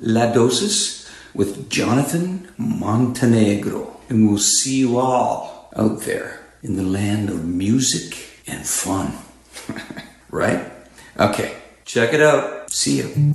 La Dosis with Jonathan Montenegro. And we'll see you all out there in the land of music and fun. right? Okay, check it out. See you.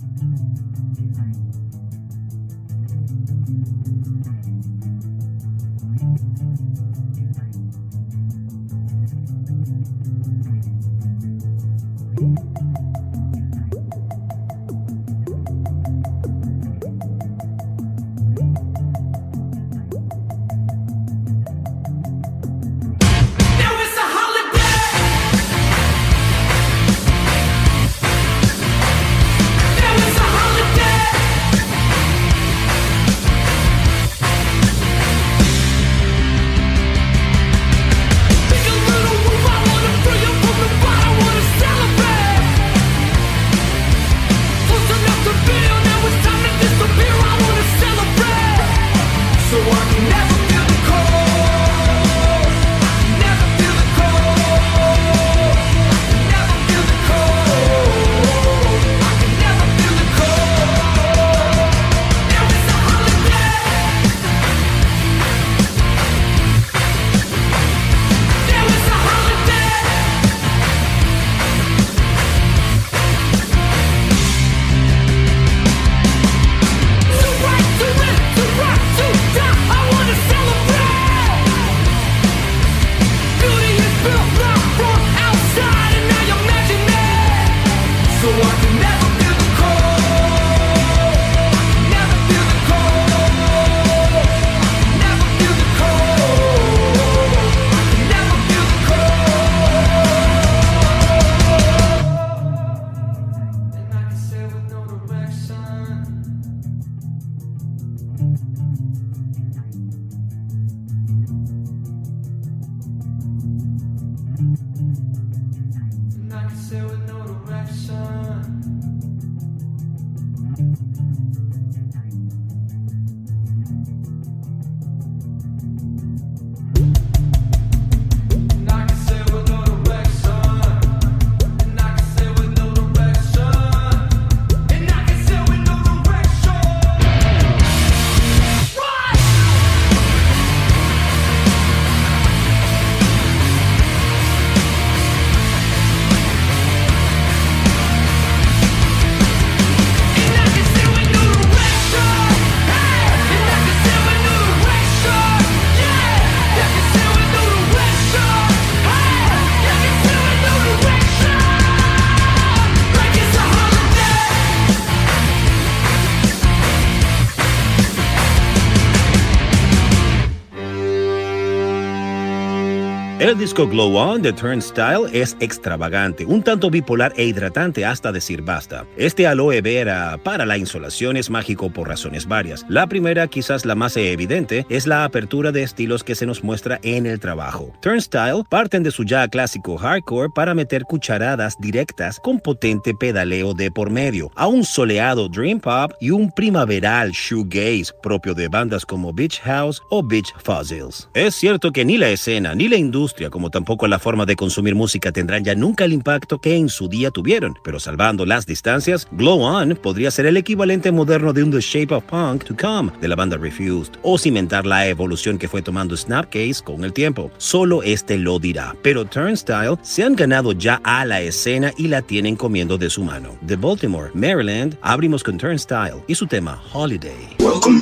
Disco Glow On de Turnstile es extravagante, un tanto bipolar e hidratante hasta decir basta. Este aloe vera para la insolación es mágico por razones varias. La primera, quizás la más evidente, es la apertura de estilos que se nos muestra en el trabajo. Turnstile parten de su ya clásico hardcore para meter cucharadas directas con potente pedaleo de por medio, a un soleado dream pop y un primaveral shoegaze propio de bandas como Beach House o Beach Fossils. Es cierto que ni la escena ni la industria, como tampoco la forma de consumir música tendrán ya nunca el impacto que en su día tuvieron. Pero salvando las distancias, Glow On podría ser el equivalente moderno de un The Shape of Punk to Come de la banda Refused, o cimentar la evolución que fue tomando Snapcase con el tiempo. Solo este lo dirá. Pero Turnstile se han ganado ya a la escena y la tienen comiendo de su mano. De Baltimore, Maryland, abrimos con Turnstile y su tema Holiday. Welcome.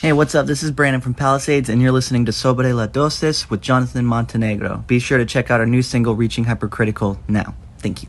Hey, what's up? This is Brandon from Palisades, and you're listening to Sobre la Dosis with Jonathan Montenegro. Be sure to check out our new single, Reaching Hypercritical, now. Thank you.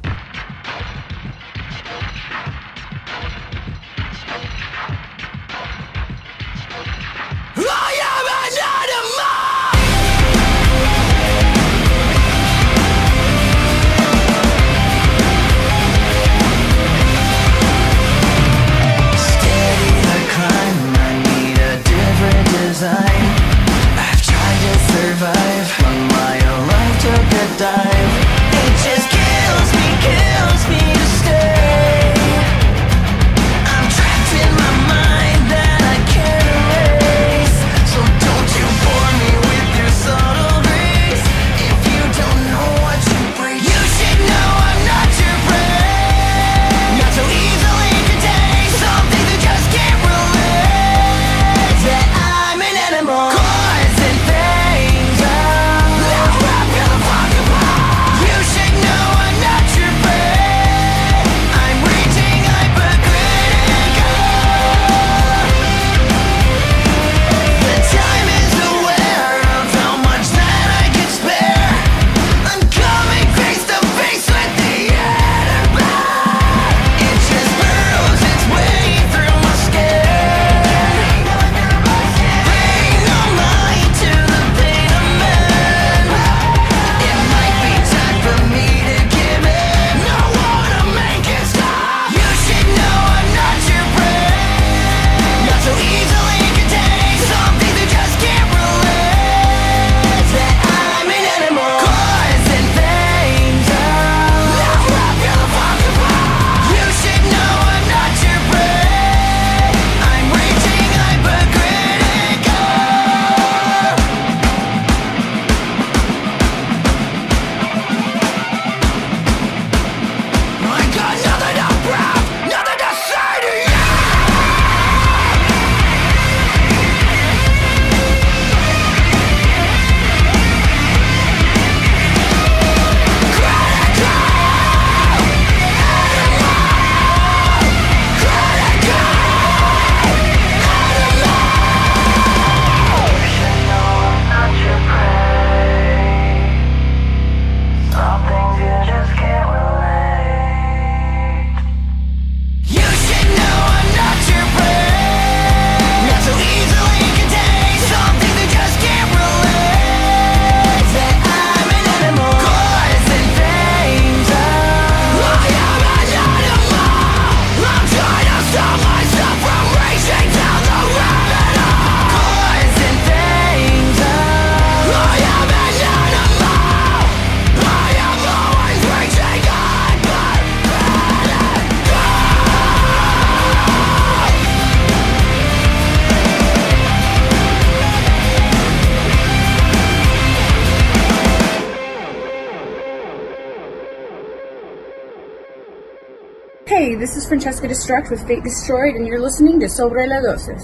Francesca Destruct with Fate Destroyed, and you're listening to Sobre la Dosis.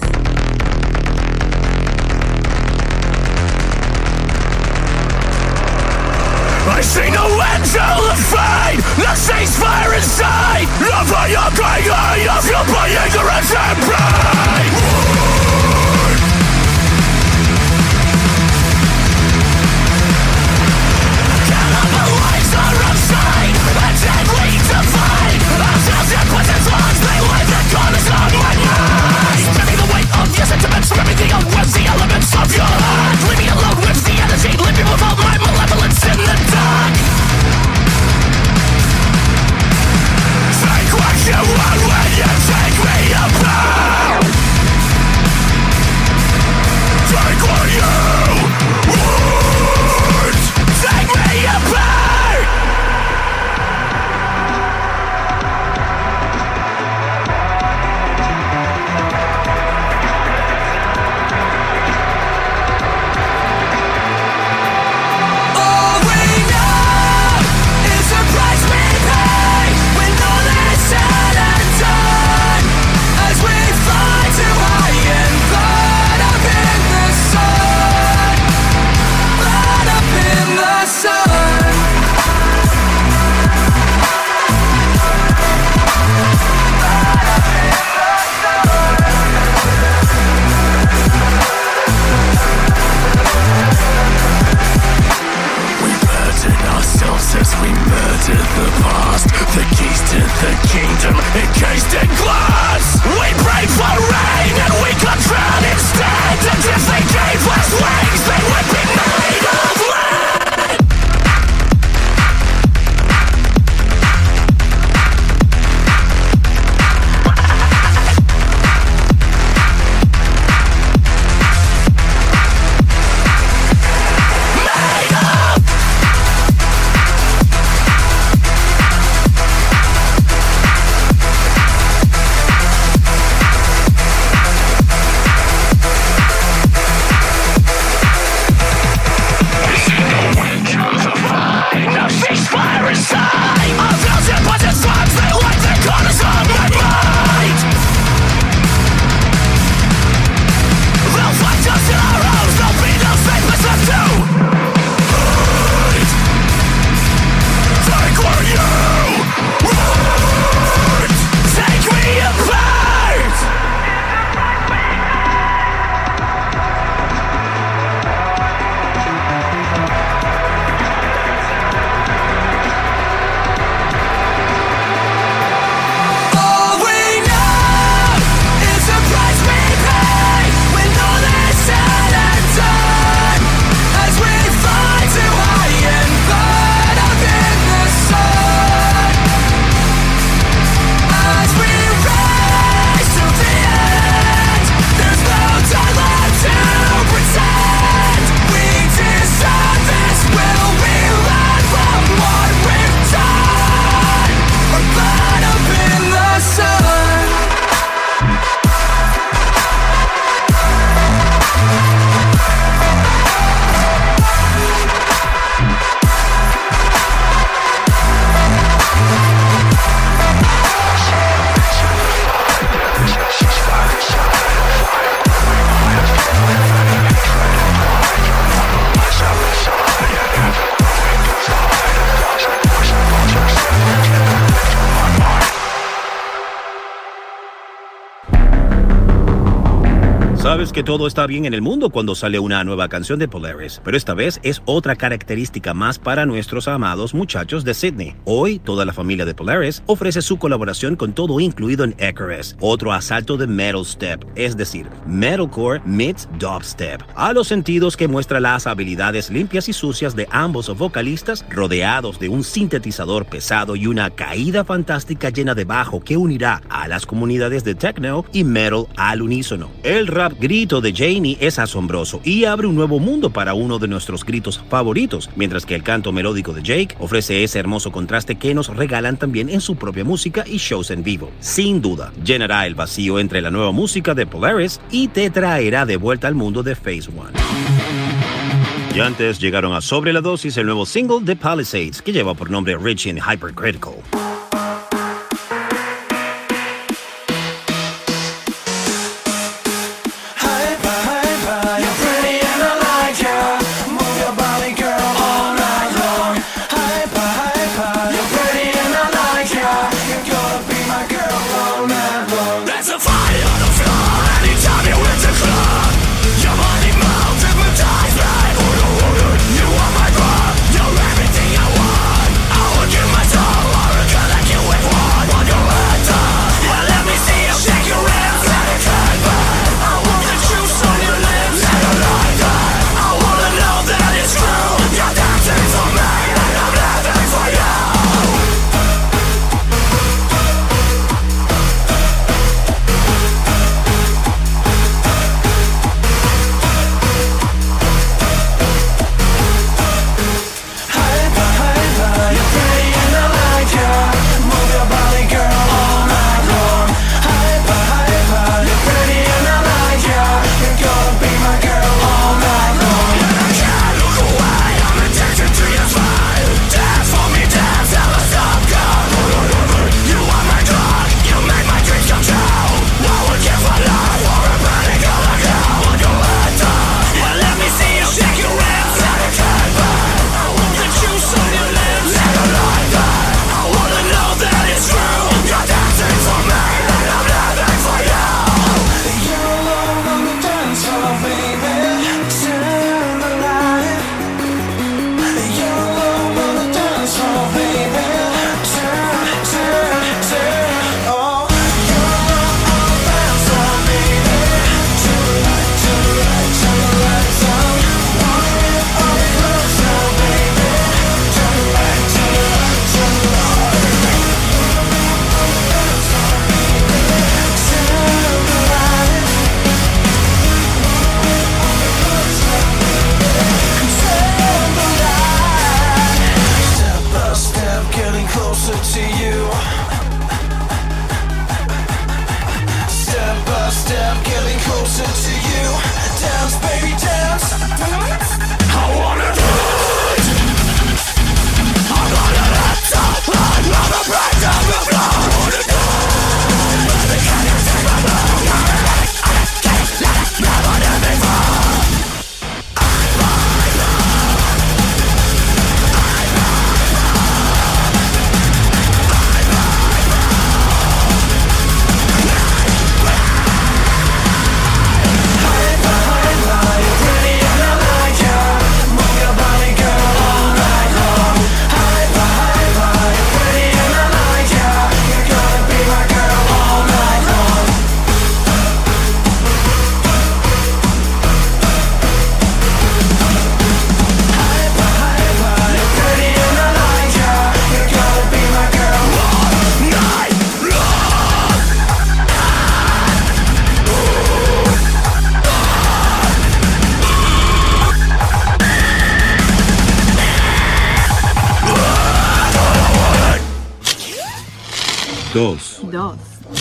I see no end to the fight The ceasefire inside. Love for your crying I feel my ignorance and pride Let me think of what's the elements of que todo está bien en el mundo cuando sale una nueva canción de Polaris, pero esta vez es otra característica más para nuestros amados muchachos de Sydney. Hoy, toda la familia de Polaris ofrece su colaboración con todo incluido en Icarus, otro asalto de metal step, es decir, metalcore meets dubstep, a los sentidos que muestra las habilidades limpias y sucias de ambos vocalistas rodeados de un sintetizador pesado y una caída fantástica llena de bajo que unirá a las comunidades de techno y metal al unísono. El rap grito de Janie es asombroso y abre un nuevo mundo para uno de nuestros gritos favoritos, mientras que el canto melódico de Jake ofrece ese hermoso contraste que nos regalan también en su propia música y shows en vivo. Sin duda, llenará el vacío entre la nueva música de Polaris y te traerá de vuelta al mundo de Phase One. Y antes llegaron a Sobre la Dosis el nuevo single de Palisades, que lleva por nombre Rich and Hypercritical.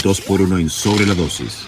2 por 1 en Sobre la Dosis.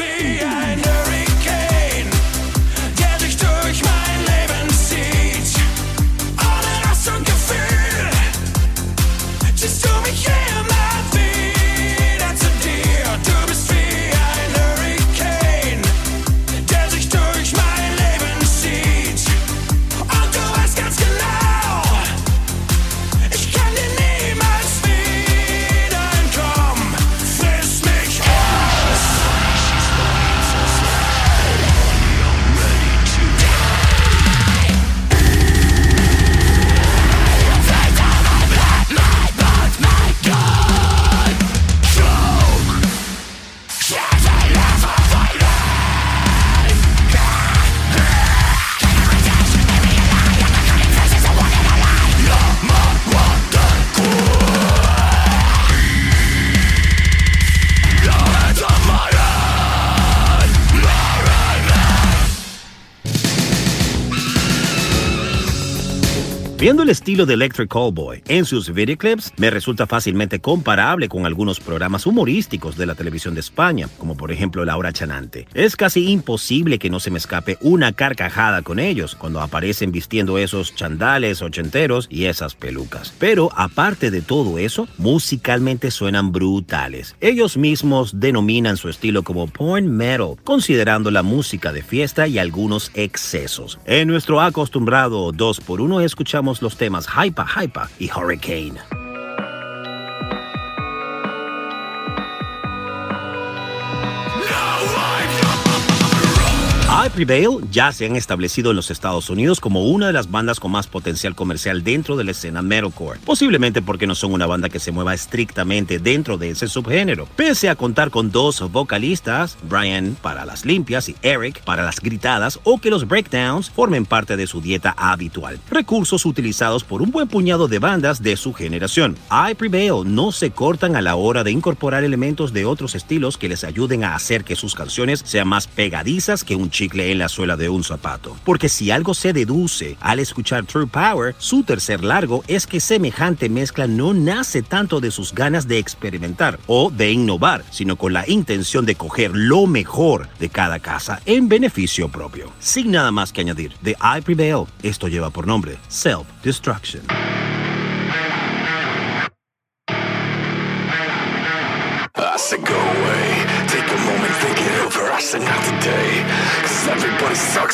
feia. Viendo el estilo de Electric Callboy en sus videoclips, me resulta fácilmente comparable con algunos programas humorísticos de la televisión de España, como por ejemplo La Hora Chanante. Es casi imposible que no se me escape una carcajada con ellos cuando aparecen vistiendo esos chandales ochenteros y esas pelucas. Pero aparte de todo eso, musicalmente suenan brutales. Ellos mismos denominan su estilo como porn metal, considerando la música de fiesta y algunos excesos. En nuestro acostumbrado 2x1 escuchamos los temas Hypa Hypa y Hurricane. I Prevail ya se han establecido en los Estados Unidos como una de las bandas con más potencial comercial dentro de la escena metalcore, posiblemente porque no son una banda que se mueva estrictamente dentro de ese subgénero, pese a contar con dos vocalistas, Brian para las limpias y Eric para las gritadas, o que los breakdowns formen parte de su dieta habitual, recursos utilizados por un buen puñado de bandas de su generación. I Prevail no se cortan a la hora de incorporar elementos de otros estilos que les ayuden a hacer que sus canciones sean más pegadizas que un en la suela de un zapato. Porque si algo se deduce al escuchar True Power, su tercer largo es que semejante mezcla no nace tanto de sus ganas de experimentar o de innovar, sino con la intención de coger lo mejor de cada casa en beneficio propio. Sin nada más que añadir, de I Prevail, esto lleva por nombre Self Destruction.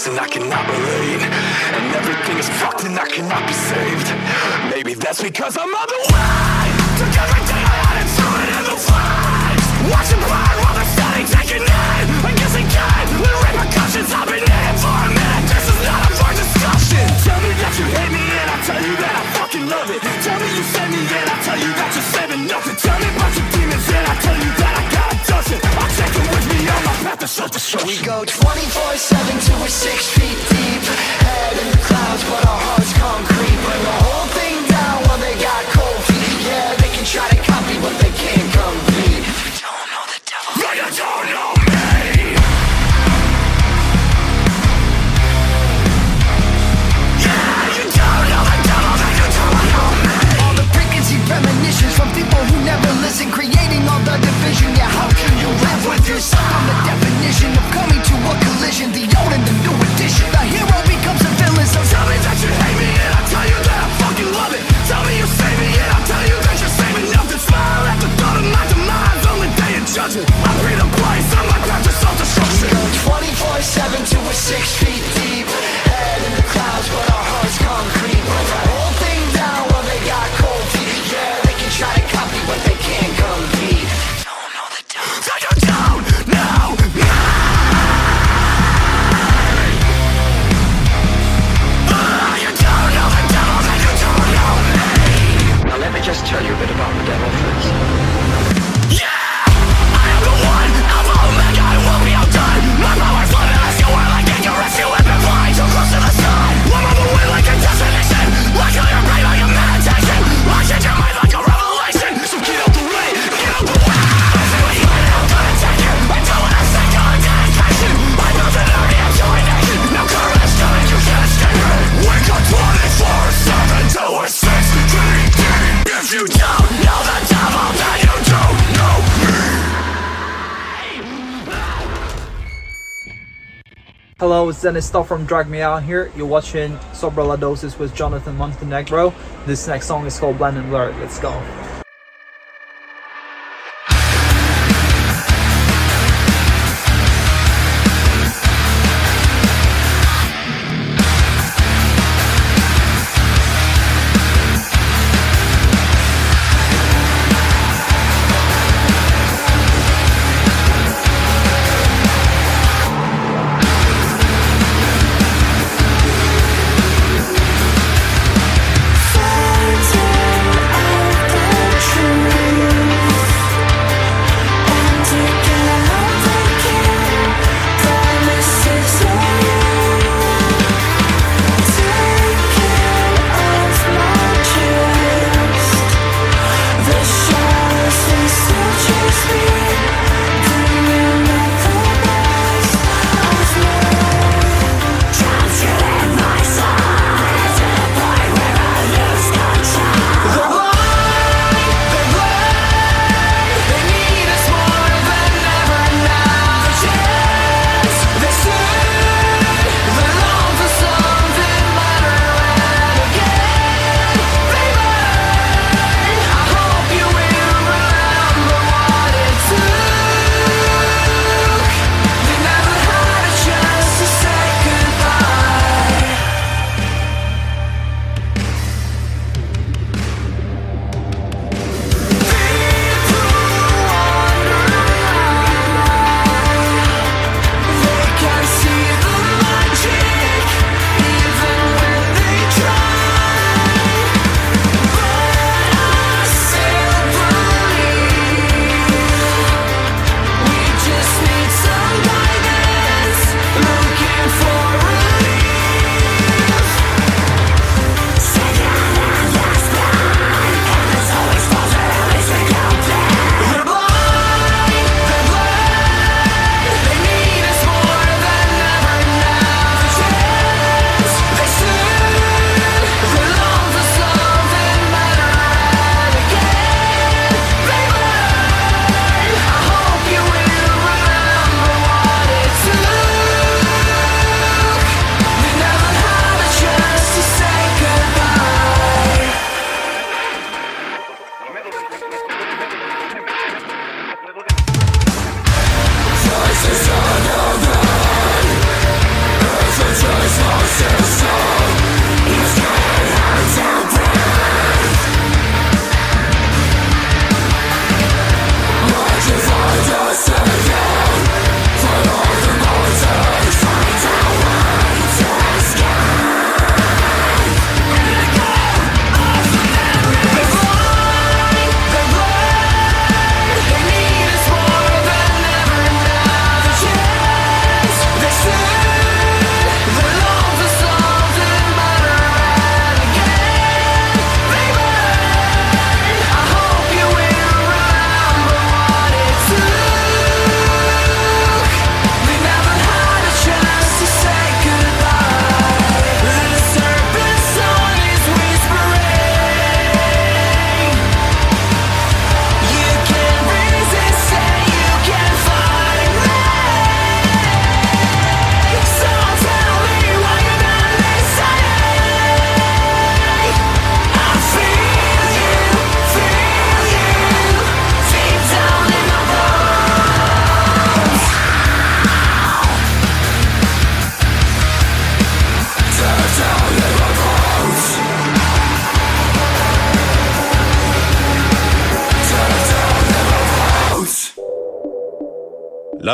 And I cannot relate And everything is fucked and I cannot be saved. Maybe that's because I'm on the way Took everything I had and threw it in the flames Watching burn while they're standing, taking aim I guess they can, with repercussions I've been in it for a minute, this is not up for discussion. Tell me that you hate me and I'll tell you that I fucking love it. Tell me you send me and I'll tell you that you're saving nothing. Tell me about your demons and I'll tell you that I got a dozen I'll take them with me on my path to self-destruction We go 24-7 till we're six feet deep. Head in the clouds but our hearts concrete. Bring the whole thing down while they got cold feet. Yeah, Hello, it's Dennis Stoff from Drag Me Out here. You're watching Sobra Dosis with Jonathan Montenegro. This next song is called Blend and Blur. Let's go.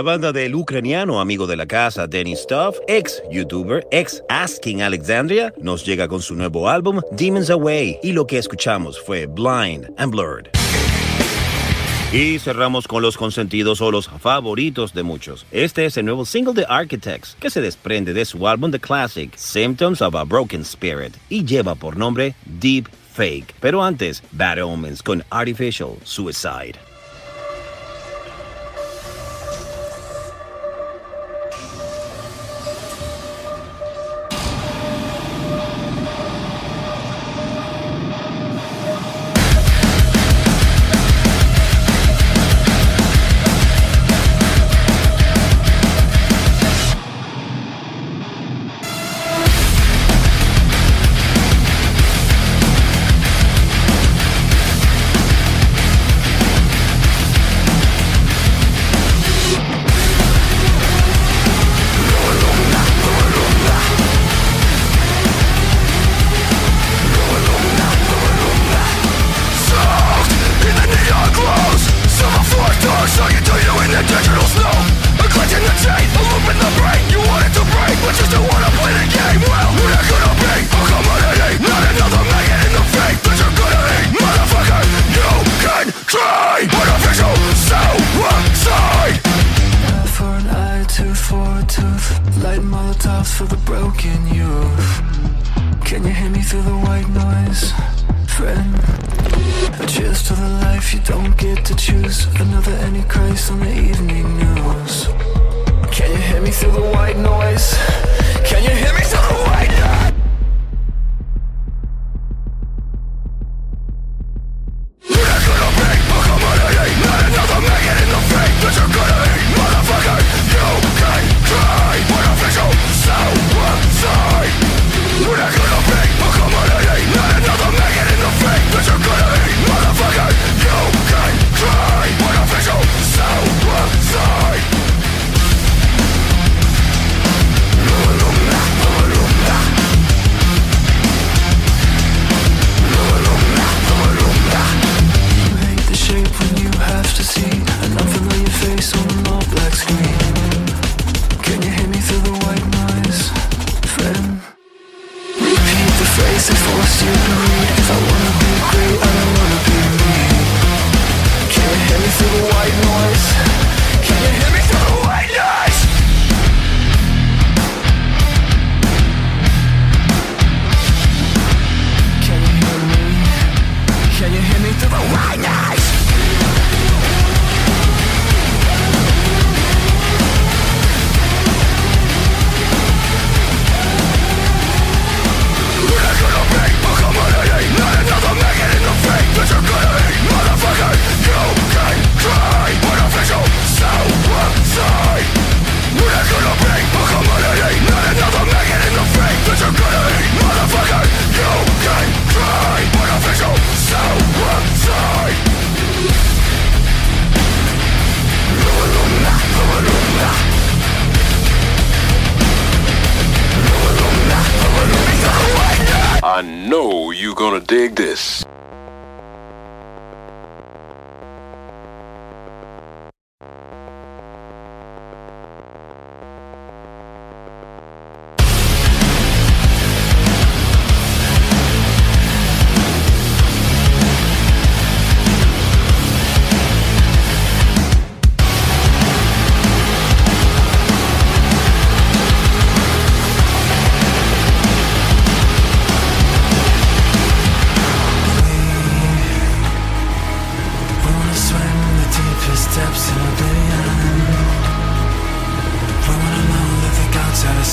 La banda del ucraniano amigo de la casa Dennis Stuff, ex youtuber, ex Asking Alexandria, nos llega con su nuevo álbum Demons Away y lo que escuchamos fue Blind and Blurred. Y cerramos con los consentidos o los favoritos de muchos. Este es el nuevo single de Architects, que se desprende de su álbum The Classic, Symptoms of a Broken Spirit, y lleva por nombre Deep Fake. Pero antes, Bad Omens con Artificial Suicide. Another any cries on the evening news Can you hear me through the white noise? Can you hear me through the white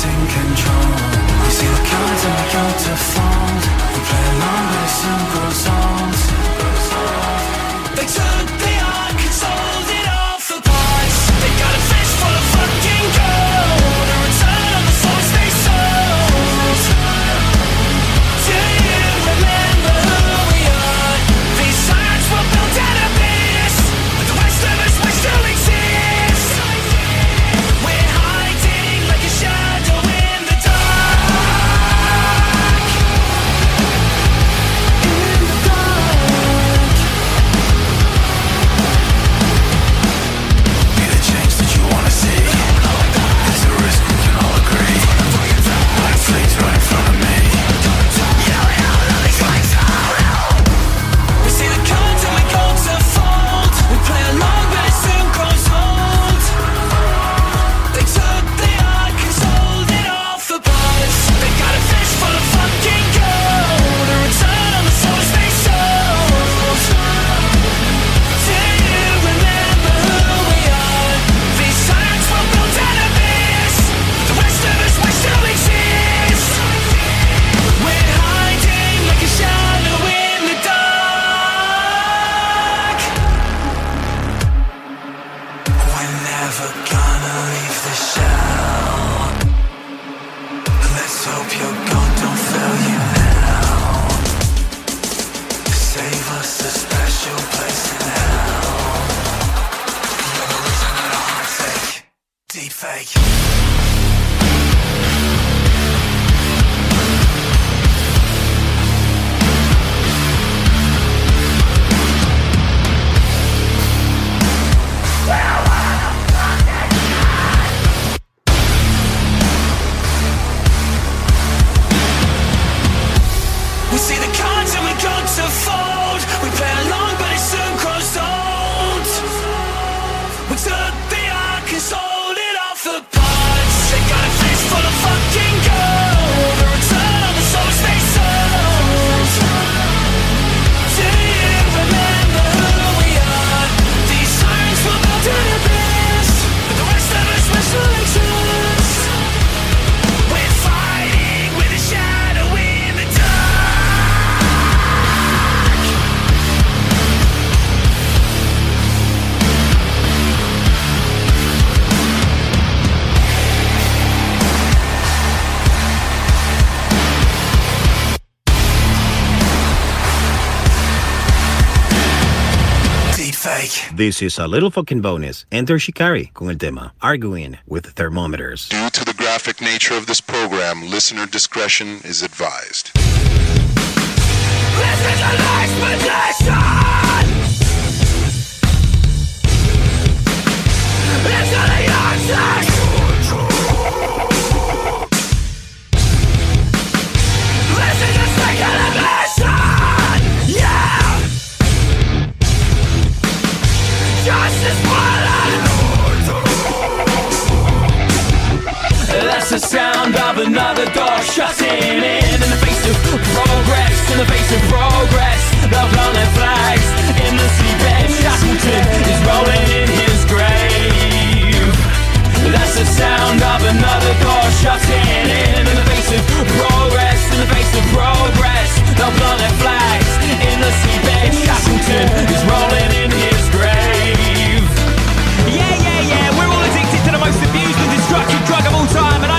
In control This is a little fucking bonus. Enter Shikari con el tema Arguing with Thermometers. Due to the graphic nature of this program, listener discretion is advised. This is an expedition! Into the Arctic! That's the sound of another door shutting in. In the face of progress, in the face of progress They'll flags in the seabed Shackleton is rolling in his grave. That's the sound of another door shutting in. In the face of progress, in the face of progress They'll flags in the seabed Shackleton is rolling in his grave. Yeah, yeah, yeah, we're all addicted to the most abused and destructive drug of all time And I